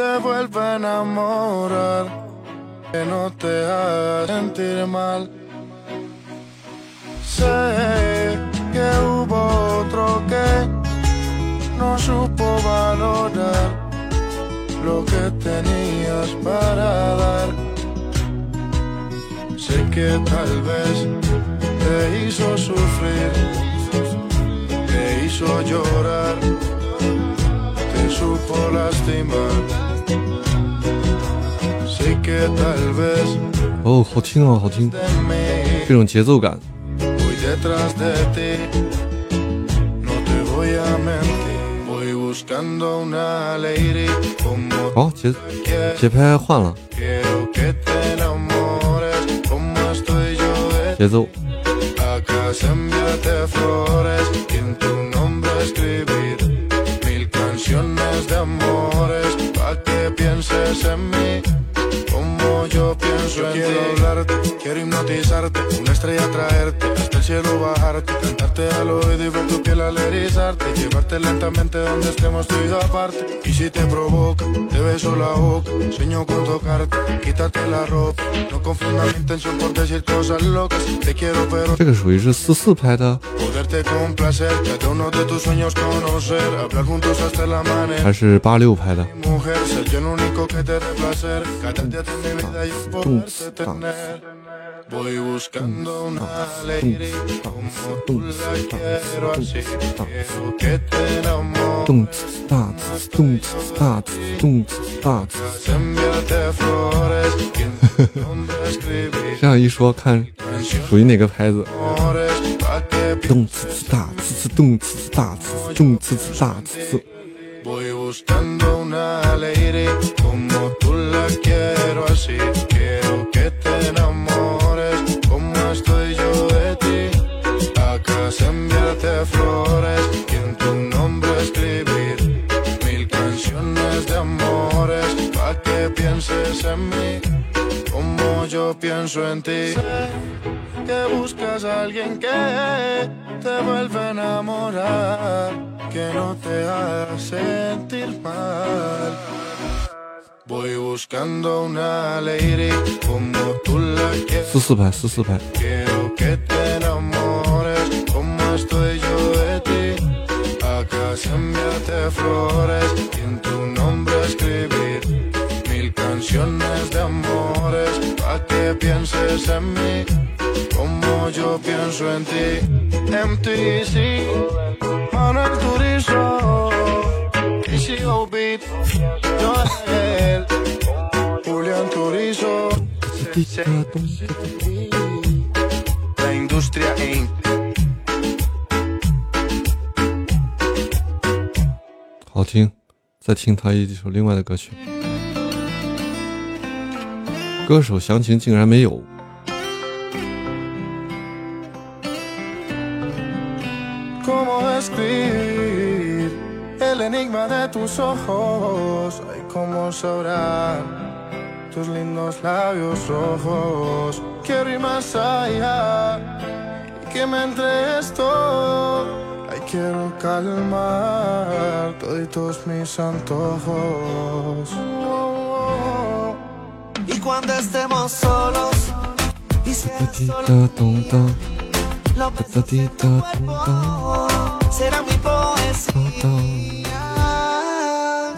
Te vuelva a enamorar, que no te haga sentir mal. Sé que hubo otro que no supo valorar lo que tenías para dar. Sé que tal vez te hizo sufrir te hizo llorar, te supo lastimar. 哦，好听啊，好听，这种节奏感。好，节.节拍换了.节奏。Como yo pienso en quiero hablarte, quiero hipnotizarte, una estrella traerte, el cielo bajarte, cantarte al oído y ver tu piel al erizarte, llevarte lentamente donde estemos tú y yo aparte. Y si te provoca, te beso la boca, sueño con tocarte, quítate la ropa, no confunda mi intención por decir cosas locas, te quiero pero 这个属于是四四拍的，Poderte complacer, cada uno de tus sueños conocer, hablar juntos hasta el amanecer. 还是八六拍的？Mujer, ser yo el único que te dé 动次大次，动次大次，动次大次。这样一说，看属于哪个牌子？动次次大次次，动次次大次次，动次次大次次。amores pa' que pienses en mí como yo pienso en ti. Sé que buscas a alguien que te vuelva a enamorar, que no te haga sentir mal. Voy buscando una lady como tú la quieres. 四四拍，四四拍。 Quiero que te 好听，再听他一首另外的歌曲。歌手详情竟然没有。cómo escribir el enigma de tus ojos. Ay, cómo sabrán tus lindos labios rojos. Quiero ir más allá y que me entregues todo. Ay, quiero calmar todos mis antojos. Y cuando estemos solos, y seas solo tonto, lo tonto. Será mi poesía.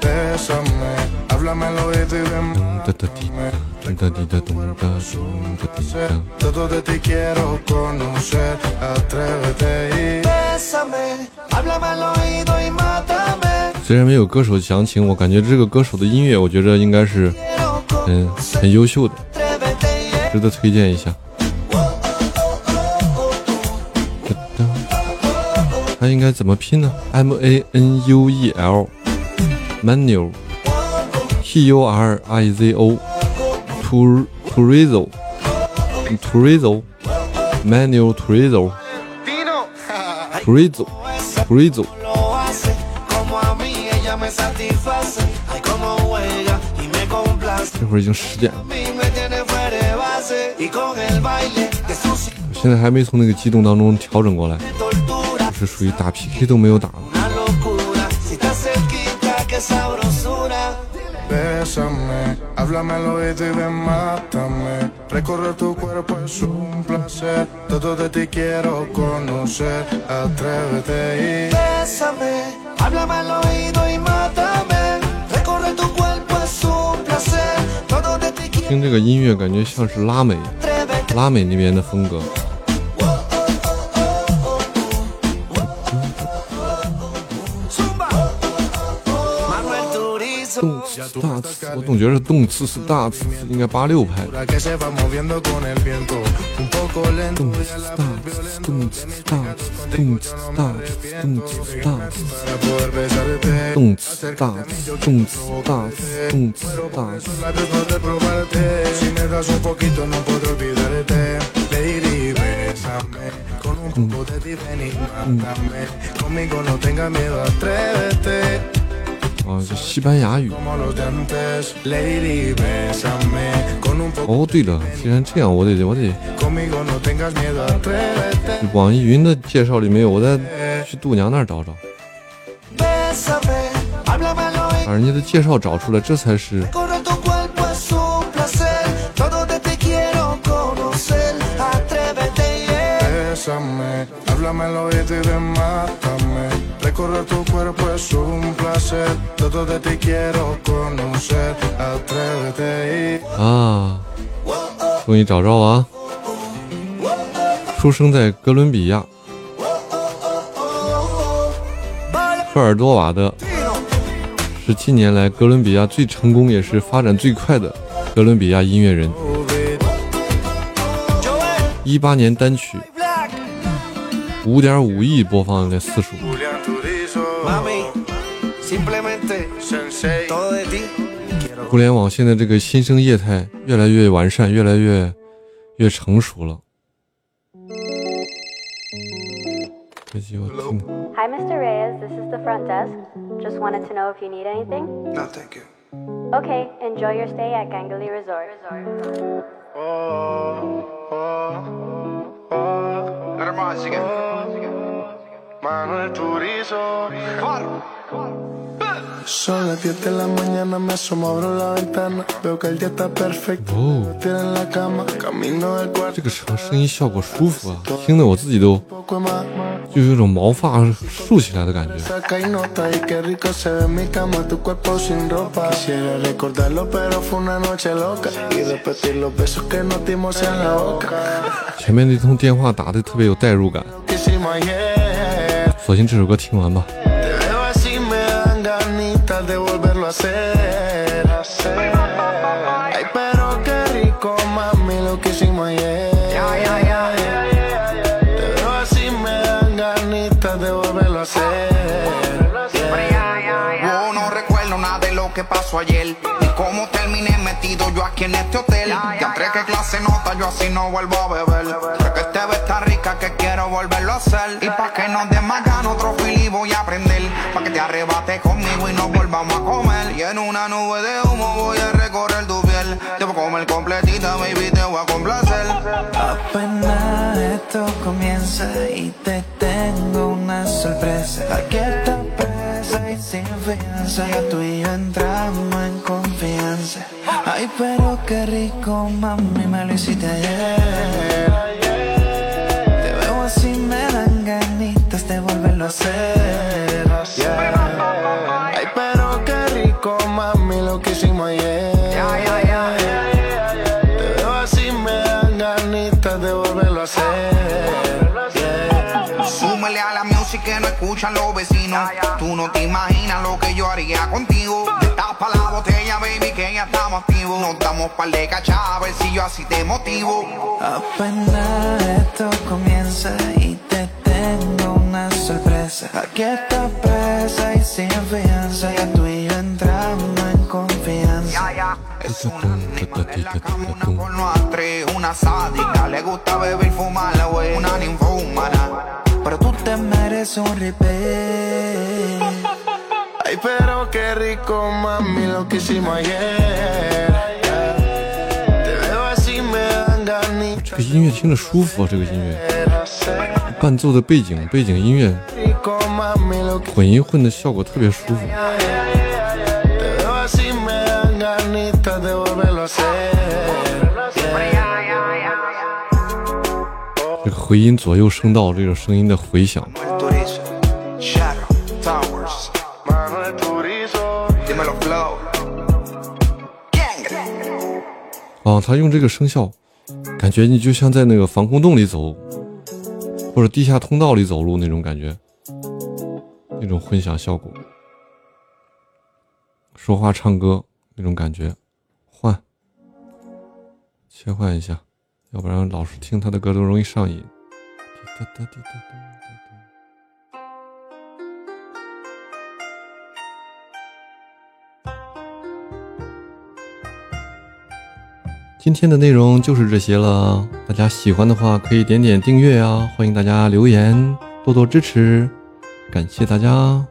Bésame, háblame al oído y ven. 哒哒滴答，咚哒滴答咚哒咚哒滴答。Todo de ti quiero conocer, atrévete y Bésame, háblame al oído y mátame. 虽然没有歌手详情，我感觉这个歌手的音乐，我觉着应该是很优秀的，值得推荐一下。它应该怎么拼呢？M A N U E L Manuel T U R I Z O ay como juega y me complace 这会儿已经十点了现在还没从那个激动当中调整过来是属于打 PK 都没有打了。听这个音乐，感觉像是拉美，拉美那边的风格。大词，我总觉得动次是大次，应该八六拍的。con viento. Un poco lento 动 y 词 a la 大，violento. 动词大词，动词大词，动词大词，Para poder besarte. 动词大词，动词大词，动词大词。labios poder probarte. Si me das un poquito no 西班牙语。哦对了既然这样我得我得网易云的介绍里没有我再去度娘那儿找找。把人家的介绍找出来这才是 Bésame, háblame al oído y ven, mátame. Recorrer tu cuerpo es un placer. Todo de ti quiero conocer. Atrévete y 啊，终于找着啊！出生在哥伦比亚，科尔多瓦的，是近年来哥伦比亚最成功也是发展最快的哥伦比亚音乐人。一八年单曲.五点五亿播放的次数互联网现在这个新生业态越来越完善，越来越越成熟了。这集我听的 Hi, Mr. Reyes. This is the front desk. Just wanted to know if you need anything. No, thank you. Okay, enjoy your stay at Gangali Resort. Manuel Turizo. Son las 10 de la mañana, me asomo, abro la ventana. Veo que el día está perfecto. 哦，Tira en la cama, camino del 这.个声声音效果舒服啊，听得我自己都就有一种毛发竖起来的感觉。Saca y nota y qué rico se ve mi cama, tu cuerpo sin ropa. Quisiera recordarlo, pero fue una noche loca. Y repetir los besos que nos dimos en la boca. 前面那通电话打的特别有代入感，索性这首歌听完吧。Lo que pasó ayer Ni cómo terminé metido yo aquí en este hotel. Ya entré que clase nota, yo así no vuelvo a beber. Sé que este ve tan rica que quiero volverlo a hacer. Y pa' que nos ganas otro fili voy a aprender. Pa' que te arrebates conmigo y nos volvamos a comer. Y en una nube de humo voy a recorrer tu piel. Te voy a comer completita, baby, te voy a complacer. Apenas esto comienza y te tengo una sorpresa. Aquí está y sin fianza, ya tú y yo entramos en confianza. Ay, pero qué rico, mami, me lo hiciste ayer. Te veo así, me dan ganitas de volverlo a hacer. Yeah. Ay, pero qué rico, mami, lo que hicimos escuchan los vecinos. Tú no te imaginas lo que yo haría contigo. Tapa la botella, baby, que ya estamos activos. Nos damos par de cachas, a ver si yo así te motivo. Apenas esto comienza y te tengo una sorpresa. Aquí estás presa y sin fianza. Ya tú y yo entramos en confianza. Es una nena como una porno actriz, una sádica. Le gusta beber y fumar, güey. Una ninfómana. Pero tú te mereces un replay. Ay, pero qué rico, mami, lo que hicimos ayer. Te veo así, me dan 这个音乐听着舒服啊，这个音乐.伴奏的背景背景音乐混一混的效果特别舒服。这个回音左右声道这个声音的回响，El Turizo, Shadow, Towers. Manuel Turizo. Dímelo, Flow. Gang. 啊，他用这个声效，感觉你就像在那个防空洞里走，或者地下通道里走路那种感觉，那种混响效果，说话唱歌那种感觉，换，切换一下，要不然老是听他的歌都容易上瘾。今天的内容就是这些了，大家喜欢的话可以点点订阅啊，欢迎大家留言，多多支持，感谢大家。